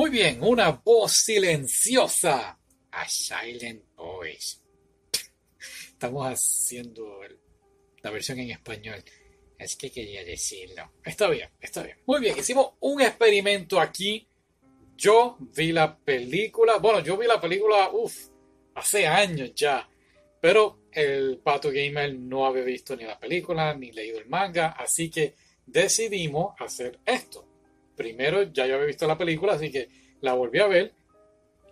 Muy bien, una voz silenciosa. A Silent Voice. Estamos haciendo la versión en español. Es que quería decirlo. Está bien, está bien. Muy bien, hicimos un experimento aquí. Yo vi la película. Bueno, yo vi la película, uff, hace años ya. Pero el Pato Gamer no había visto ni la película ni leído el manga. Así que decidimos hacer esto. Primero ya yo había visto la película, así que la volví a ver.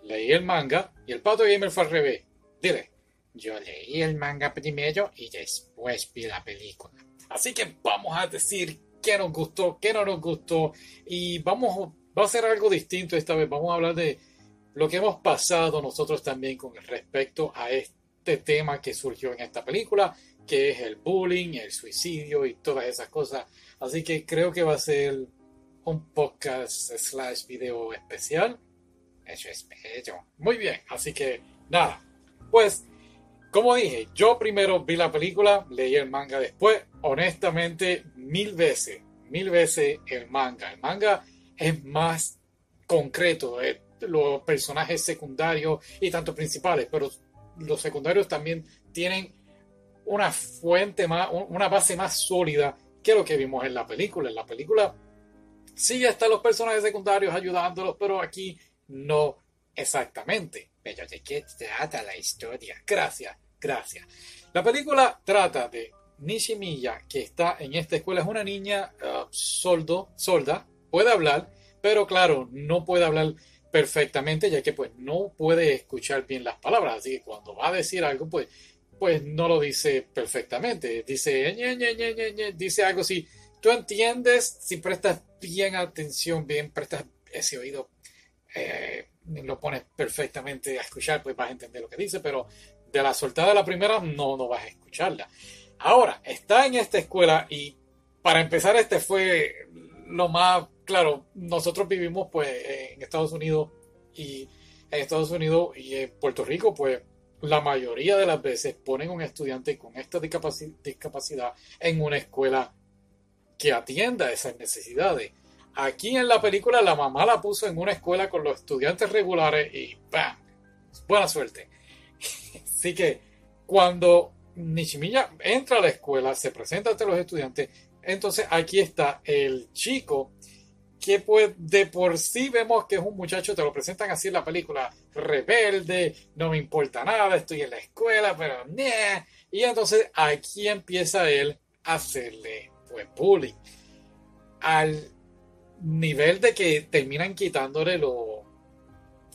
Leí el manga y el Pato Gamer fue al revés. Dile, yo leí el manga primero y después vi la película. Así que vamos a decir qué nos gustó, qué no nos gustó y vamos, va a ser algo distinto esta vez. Vamos a hablar de lo que hemos pasado nosotros también con respecto a este tema que surgió en esta película, que es el bullying, el suicidio y todas esas cosas. Así que creo que va a ser un podcast slash video especial. Eso espero. Muy bien, así que nada. Pues como dije, yo primero vi la película, leí el manga después. Honestamente, mil veces, mil veces el manga. El manga es más concreto. Eh, los personajes secundarios y tanto principales, pero los secundarios también tienen una fuente más, una base más sólida que lo que vimos en la película. En la película sí están los personajes secundarios ayudándolos, pero aquí no exactamente. Pero ¿de qué trata la historia? Gracias, gracias. La película trata de Nishimiya, que está en esta escuela, es una niña uh, soldo, solda, puede hablar, pero claro, no puede hablar perfectamente, ya que pues no puede escuchar bien las palabras, así que cuando va a decir algo, pues, pues no lo dice perfectamente, dice, dice algo así, tú entiendes, si prestas bien atención, bien prestas ese oído, eh, lo pones perfectamente a escuchar, pues vas a entender lo que dice, pero de la soltada de la primera no, no vas a escucharla. Ahora, está en esta escuela y para empezar este fue lo más, claro, nosotros vivimos pues en Estados Unidos y en Estados Unidos y en Puerto Rico pues la mayoría de las veces ponen un estudiante con esta discapacidad en una escuela que atienda esas necesidades. Aquí en la película la mamá la puso en una escuela con los estudiantes regulares y ¡bam! Buena suerte. Así que cuando Nishimiya entra a la escuela, se presenta ante los estudiantes, entonces aquí está el chico que pues de por sí vemos que es un muchacho, te lo presentan así en la película, rebelde, no me importa nada, estoy en la escuela, pero Y entonces aquí empieza él a hacerle pues bullying. Al nivel de que terminan quitándole los,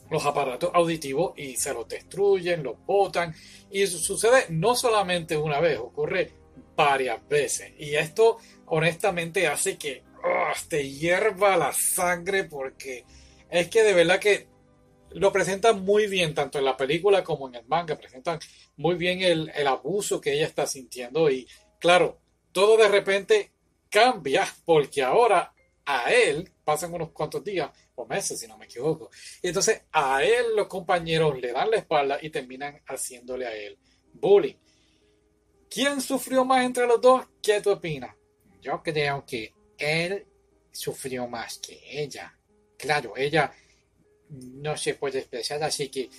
los aparatos auditivos y se los destruyen, los botan. Y eso sucede no solamente una vez, ocurre varias veces. Y esto honestamente hace que oh, te hierva la sangre porque es que de verdad que lo presentan muy bien, tanto en la película como en el manga. Presentan muy bien el, el abuso que ella está sintiendo. Y claro, todo de repente cambia porque ahora a él, pasan unos cuantos días o meses, si no me equivoco, y entonces a él los compañeros le dan la espalda y terminan haciéndole a él bullying. ¿Quién sufrió más entre los dos? ¿Qué tú opinas? Yo creo que él sufrió más que ella. Claro, ella no se puede expresar, así que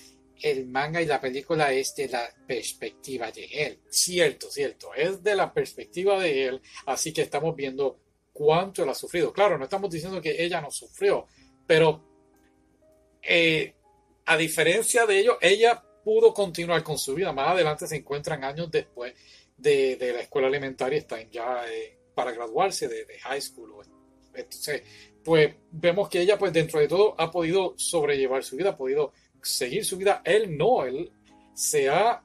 el manga y la película es de la perspectiva de él. Cierto, cierto, es de la perspectiva de él, así que estamos viendo cuánto él ha sufrido. Claro, no estamos diciendo que ella no sufrió, pero eh, a diferencia de ello, ella pudo continuar con su vida. Más adelante se encuentran años después de, la escuela alimentaria, están ya eh, para graduarse de, high school. Entonces, pues vemos que ella, pues dentro de todo, ha podido sobrellevar su vida, ha podido seguir su vida. Él no, él se ha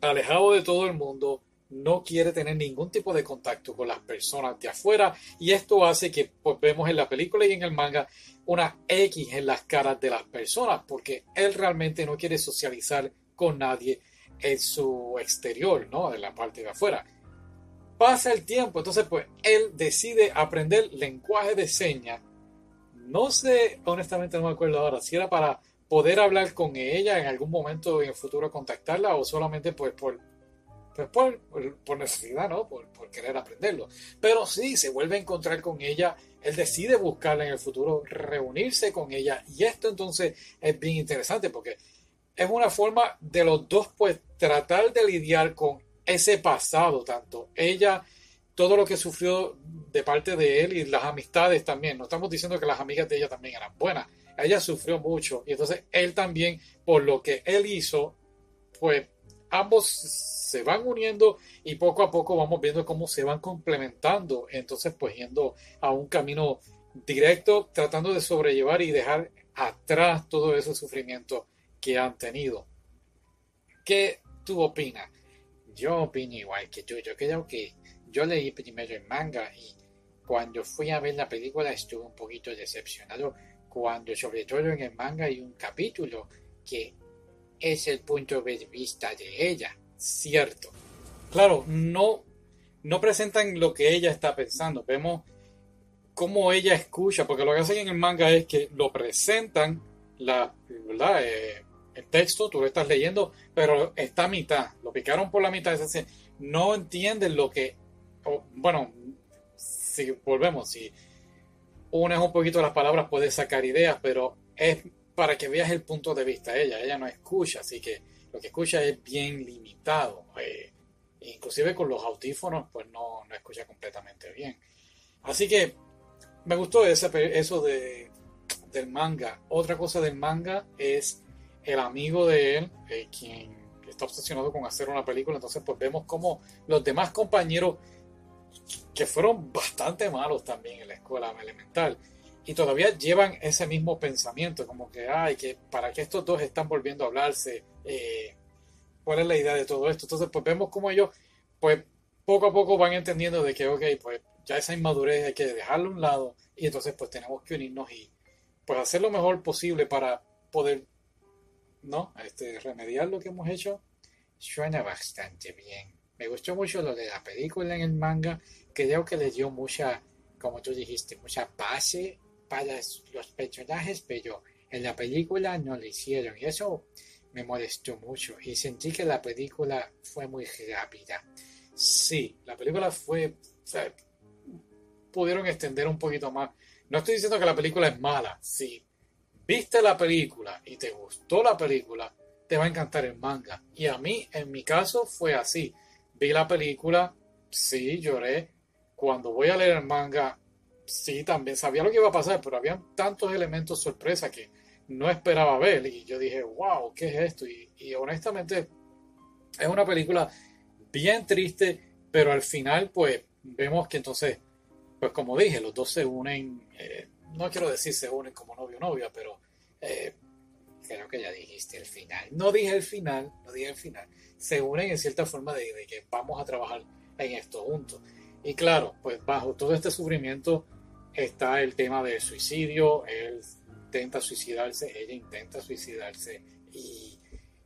alejado de todo el mundo, no quiere tener ningún tipo de contacto con las personas de afuera y esto hace que pues, vemos en la película y en el manga una X en las caras de las personas porque él realmente no quiere socializar con nadie en su exterior, ¿no? De la parte de afuera. Pasa el tiempo, entonces pues él decide aprender lenguaje de señas. No sé, honestamente no me acuerdo ahora, si era para poder hablar con ella en algún momento en el futuro contactarla o solamente pues por pues por, necesidad, ¿no? Por, querer aprenderlo. Pero sí, se vuelve a encontrar con ella él decide buscarla en el futuro, reunirse con ella. Y esto entonces es bien interesante porque es una forma de los dos, pues, tratar de lidiar con ese pasado, tanto ella, todo lo que sufrió de parte de él y las amistades también. No estamos diciendo que las amigas de ella también eran buenas. Ella sufrió mucho y entonces él también, por lo que él hizo, pues ambos se van uniendo y poco a poco vamos viendo cómo se van complementando. Entonces, pues yendo a un camino directo, tratando de sobrellevar y dejar atrás todo ese sufrimiento que han tenido. ¿Qué tú opinas? Yo opino igual que tú. Yo creo que yo leí primero el manga y cuando fui a ver la película estuve un poquito decepcionado cuando sobre todo en el manga hay un capítulo que es el punto de vista de ella, cierto. Claro, no, no presentan lo que ella está pensando, vemos cómo ella escucha, porque lo que hacen en el manga es que lo presentan, la, eh, el texto, tú lo estás leyendo, pero está a mitad, lo picaron por la mitad, es decir, no entienden lo que, bueno, si volvemos, si unes un poquito las palabras puedes sacar ideas, pero es para que veas el punto de vista de ella. Ella no escucha, así que lo que escucha es bien limitado. Eh, inclusive con los audífonos, pues no, no, escucha completamente bien. Así que me gustó eso de, del manga. Otra cosa del manga es el amigo de él, eh, quien está obsesionado con hacer una película. Entonces, pues vemos como los demás compañeros, que fueron bastante malos también en la escuela elemental, y todavía llevan ese mismo pensamiento, como que, ay, que para que estos dos están volviendo a hablarse, eh, cuál es la idea de todo esto. Entonces, pues vemos como ellos, pues poco a poco van entendiendo de que, ok, pues ya esa inmadurez hay que dejarlo a un lado y entonces pues tenemos que unirnos y pues hacer lo mejor posible para poder, ¿no? Este, remediar lo que hemos hecho. Suena bastante bien. Me gustó mucho lo de la película en el manga. Creo que le dio mucha, como tú dijiste, mucha base para los personajes, pero en la película no lo hicieron y eso me molestó mucho y sentí que la película fue muy rápida. Sí, la película fue, pudieron extender un poquito más. No estoy diciendo que la película es mala. Si viste la película y te gustó la película, te va a encantar el manga. Y a mí, en mi caso, fue así. Vi la película, sí, lloré. Cuando voy a leer el manga, sí, también sabía lo que iba a pasar, pero había tantos elementos sorpresa que no esperaba ver. Y yo dije, wow, ¿qué es esto? Y, honestamente, es una película bien triste, pero al final, pues, vemos que entonces, pues como dije, los dos se unen, eh, no quiero decir se unen como novio o novia, pero eh, creo que ya dijiste el final. No dije el final, no dije el final. Se unen en cierta forma de, de que vamos a trabajar en esto juntos. Y claro, pues bajo todo este sufrimiento, está el tema del suicidio, él intenta suicidarse, ella intenta suicidarse y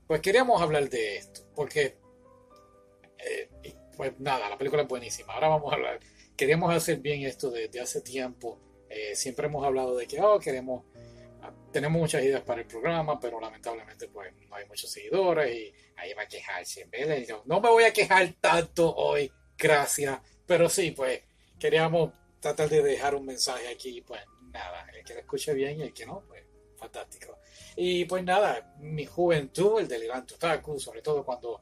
pues queríamos hablar de esto, porque eh, pues nada, la película es buenísima, ahora vamos a hablar, queríamos hacer bien esto desde hace tiempo, eh, siempre hemos hablado de que oh, queremos, tenemos muchas ideas para el programa, pero lamentablemente pues no hay muchos seguidores y ahí va a quejarse, no, no me voy a quejar tanto hoy, gracias, pero sí, pues queríamos tratar de dejar un mensaje aquí, pues nada, el que lo escuche bien y el que no, pues fantástico. Y pues nada, mi juventud, el delirante otaku, sobre todo cuando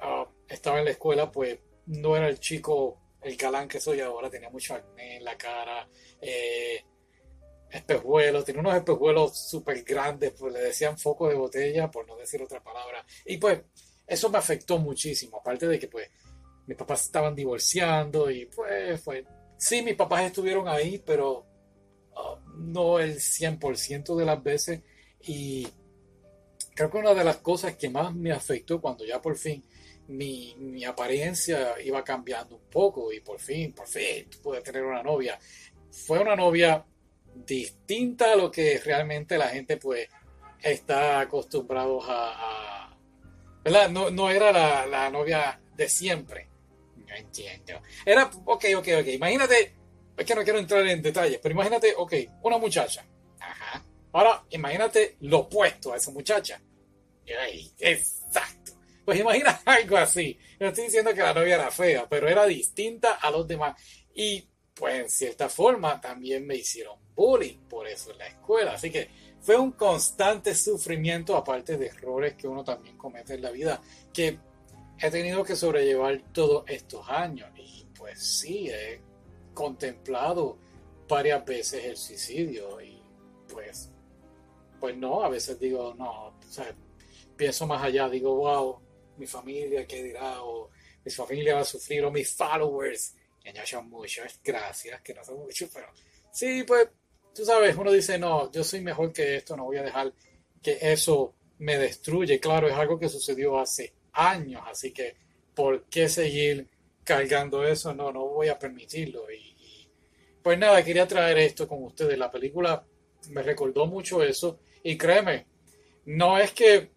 ah, estaba en la escuela, pues no era el chico, el galán que soy ahora, tenía mucho acné en la cara, eh, espejuelos, tenía unos espejuelos súper grandes, pues le decían foco de botella, por no decir otra palabra. Y pues eso me afectó muchísimo, aparte de que pues mis papás estaban divorciando y pues fue Sí, mis papás estuvieron ahí, pero uh, no el 100% de las veces. Y creo que una de las cosas que más me afectó cuando ya por fin mi, mi, apariencia iba cambiando un poco y por fin, por fin pude tener una novia. Fue una novia distinta a lo que realmente la gente pues está acostumbrado a... ¿verdad? No, no era la, la novia de siempre no entiendo. Era, ok, ok, ok. Imagínate, es que no quiero entrar en detalles, pero imagínate, ok, una muchacha. Ajá. Ahora, imagínate lo opuesto a esa muchacha. exacto. Pues imagina algo así. No estoy diciendo que la novia era fea, pero era distinta a los demás. Y pues en cierta forma también me hicieron bullying por eso en la escuela. Así que fue un constante sufrimiento, aparte de errores que uno también comete en la vida, que he tenido que sobrellevar todos estos años. Y pues sí, he contemplado varias veces el suicidio y pues, pues no, a veces digo, no, o sea, pienso más allá, digo, wow, mi familia, ¿qué dirá? O mi familia va a sufrir, o mis followers, que no son muchos, gracias, que no son muchos, pero sí, pues, tú sabes, uno dice, no, yo soy mejor que esto, no voy a dejar que eso me destruye. Claro, es algo que sucedió hace años, así que, ¿por qué seguir cargando eso? No, no voy a permitirlo. Y, pues nada, quería traer esto con ustedes. La película me recordó mucho eso. Y créeme, no es que,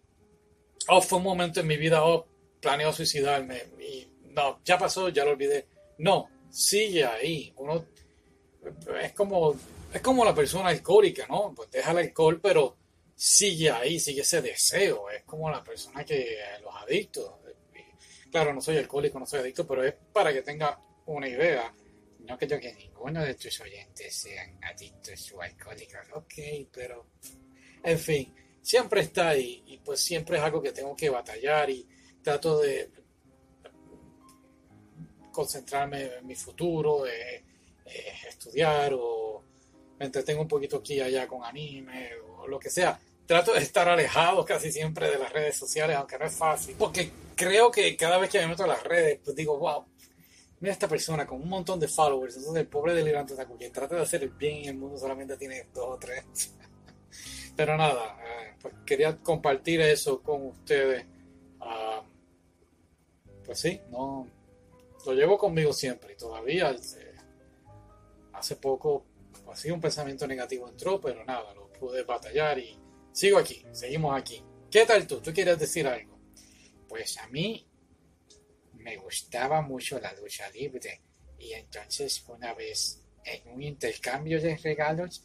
oh, fue un momento en mi vida, oh, planeo suicidarme. Y no, ya pasó, ya lo olvidé. No, sigue ahí. Uno es como, es como la persona alcohólica, ¿no? Pues deja el alcohol, pero sigue ahí, sigue ese deseo. Es como la persona que, los adictos. Claro, no soy alcohólico, no soy adicto, pero es para que tenga una idea no creo que ninguno de tus oyentes sean adictos o alcohólicos. Ok, pero en fin, siempre está ahí y pues siempre es algo que tengo que batallar y trato de concentrarme en mi futuro, eh, eh, estudiar o me entretengo un poquito aquí y allá con anime o lo que sea. Trato de estar alejado casi siempre de las redes sociales, aunque no es fácil, porque creo que cada vez que me meto a las redes, pues digo, wow, mira esta persona con un montón de followers, entonces el pobre delirante Taku, quien trata de hacer el bien en el mundo solamente tiene dos o tres. Pero nada, eh, pues quería compartir eso con ustedes. Ah, pues sí, no lo llevo conmigo siempre y todavía hace poco así un pensamiento negativo entró, pero nada, lo pude batallar y sigo aquí, seguimos aquí. ¿Qué tal tú? ¿Tú quieres decir algo? Pues a mí me gustaba mucho la lucha libre y entonces una vez en un intercambio de regalos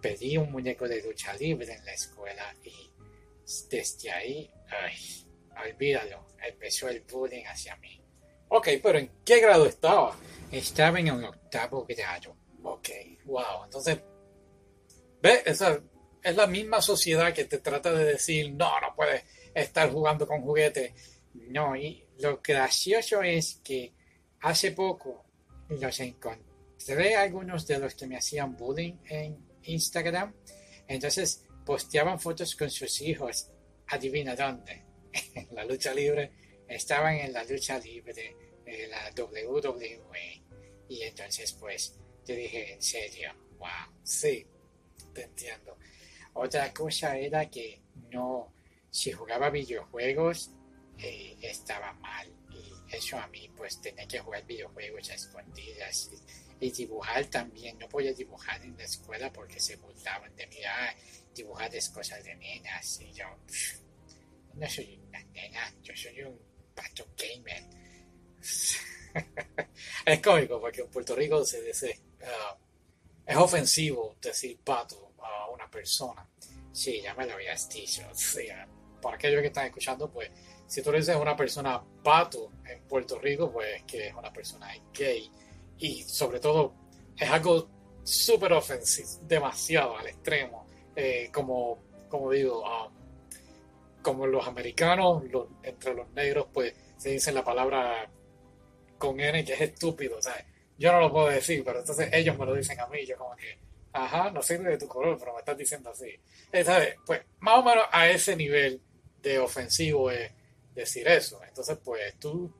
pedí un muñeco de lucha libre en la escuela y desde ahí, ay, olvídalo, empezó el bullying hacia mí. Ok, pero ¿en qué grado estaba? Estaba en un octavo grado. Ok, wow. Entonces, ve, esa es la misma sociedad que te trata de decir, no, no puedes estar jugando con juguetes. No, y lo gracioso es que hace poco los encontré algunos de los que me hacían bullying en Instagram. Entonces posteaban fotos con sus hijos. Adivina dónde. En la lucha libre. Estaban en la lucha libre de la WWE. Y entonces pues yo dije, en serio, wow, sí, te entiendo. Otra cosa era que no, si jugaba videojuegos, eh, estaba mal. Y eso a mí, pues tenía que jugar videojuegos a escondidas y, dibujar también. No podía dibujar en la escuela porque se burlaban de mí. Ah, dibujar es cosas de nenas. Y yo, no soy una nena, yo soy un pato gamer. es cómico porque en Puerto Rico se dice, ah, es ofensivo decir pato a una persona. Sí, ya me lo habías dicho. Sí, para aquellos que están escuchando, pues si tú le dices a una persona pato en Puerto Rico, pues que es una persona gay. Y sobre todo es algo súper ofensivo, demasiado al extremo. Eh, como, como digo, um, como los americanos, entre los negros, pues se dice la palabra con N que es estúpido. Sea, yo no lo puedo decir, pero entonces ellos me lo dicen a mí. Yo como que, ajá, no sirve de tu color, pero me estás diciendo así. ¿Sabes? Pues más o menos a ese nivel de ofensivo es decir eso. Entonces, pues tú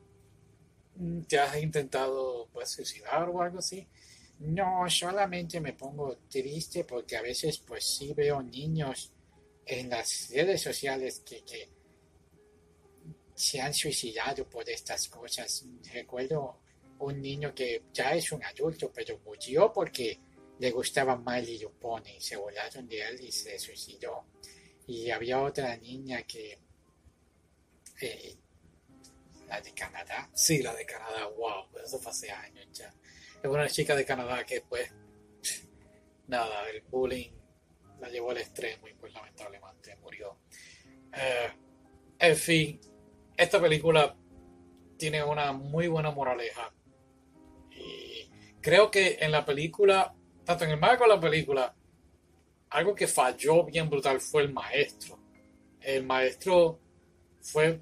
te has intentado pues suicidar o algo así. No, solamente me pongo triste porque a veces pues sí veo niños en las redes sociales que, se han suicidado por estas cosas. Recuerdo un niño que ya es un adulto, pero murió porque le gustaba mal y Pony. Se volaron de él y se suicidó. Y había otra niña que eh, la de Canadá. Sí, la de Canadá, wow, eso fue hace años ya. Es una chica de Canadá que pues, nada, el bullying la llevó al extremo y pues lamentablemente murió. Eh, en fin, esta película tiene una muy buena moraleja y creo que en la película, tanto en el marco de la película, algo que falló bien brutal fue el maestro. El maestro fue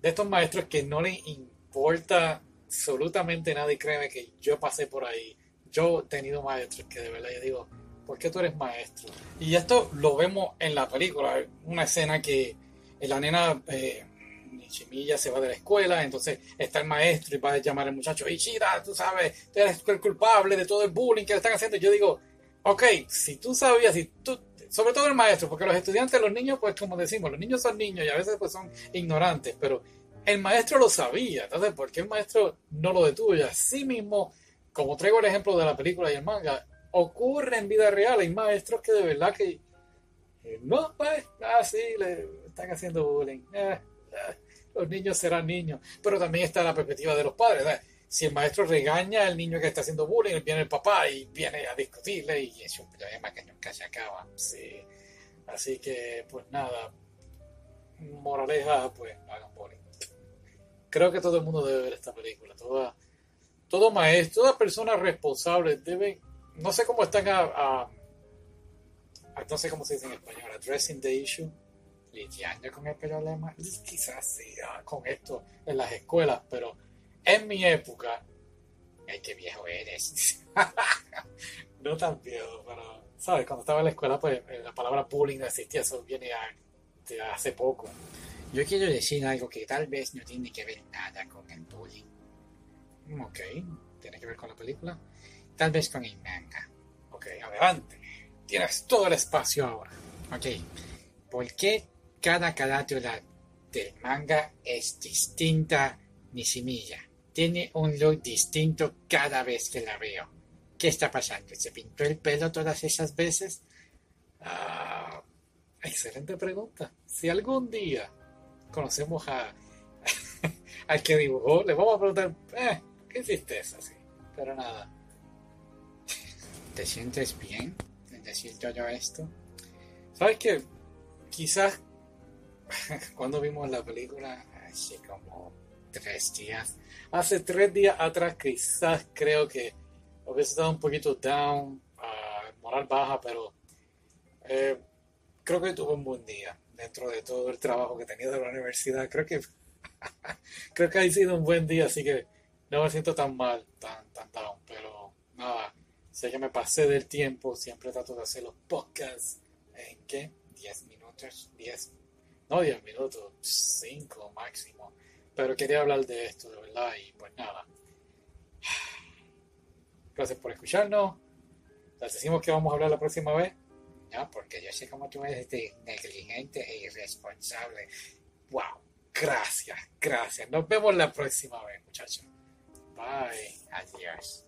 de estos maestros que no le importa absolutamente nada y créeme que yo pasé por ahí. Yo he tenido maestros que de verdad yo digo, ¿por qué tú eres maestro? Y esto lo vemos en la película, una escena que la nena eh, se va de la escuela, entonces está el maestro y va a llamar al muchacho, Ishida, tú sabes, tú eres el culpable de todo el bullying que le están haciendo. Yo digo, ok, si tú sabías, si tú, sobre todo el maestro, porque los estudiantes, los niños, pues como decimos, los niños son niños y a veces pues son ignorantes, pero el maestro lo sabía, entonces, ¿por qué el maestro no lo detuvo? Y así mismo, como traigo el ejemplo de la película y el manga, ocurre en vida real, hay maestros que de verdad que no, pues, ah, le están haciendo bullying. Eh, eh, los niños serán niños. Pero también está la perspectiva de los padres. Si el maestro regaña al niño que está haciendo bullying, viene el papá y viene a discutirle y es un problema que nunca se acaba. Sí. Así que, pues nada. Moraleja, pues no hagan bullying. Creo que todo el mundo debe ver esta película. Toda, todo maestro, toda persona responsable debe, no sé cómo están a no sé cómo se dice en español, addressing the issue, lidiando con el problema, quizás sí, con esto en las escuelas, pero en mi época, ay, qué viejo eres. no tan viejo, pero, ¿sabes? Cuando estaba en la escuela, pues eh, la palabra bullying no existía, eso viene de hace poco. Yo quiero decir algo que tal vez no tiene que ver nada con el bullying. Ok, tiene que ver con la película. Tal vez con el manga. Ok, adelante. Tienes todo el espacio ahora. Ok. ¿Por qué cada carátula del manga es distinta ni semilla? Tiene un look distinto cada vez que la veo. ¿Qué está pasando? ¿Se pintó el pelo todas esas veces? Ah, excelente pregunta. Si algún día conocemos a al que dibujó, le vamos a preguntar, eh, ¿qué hiciste eso así? Pero nada. ¿Te sientes bien? decir todo esto. ¿Sabes que Quizás cuando vimos la película, hace como tres días, hace tres días atrás, quizás creo que hubiese estado un poquito down, uh, moral baja, pero eh, creo que tuve un buen día dentro de todo el trabajo que tenía de la universidad. Creo que creo que ha sido un buen día, así que no me siento tan mal, tan, tan down, Sé que me pasé del tiempo, siempre trato de hacer los podcasts en qué? 10 minutos, 10, no 10 minutos, 5 máximo. Pero quería hablar de esto, de verdad, y pues nada. Gracias por escucharnos. Les decimos que vamos a hablar la próxima vez. No, porque yo sé cómo tú eres negligente e irresponsable. Wow, gracias, gracias. Nos vemos la próxima vez, muchachos. Bye, adiós.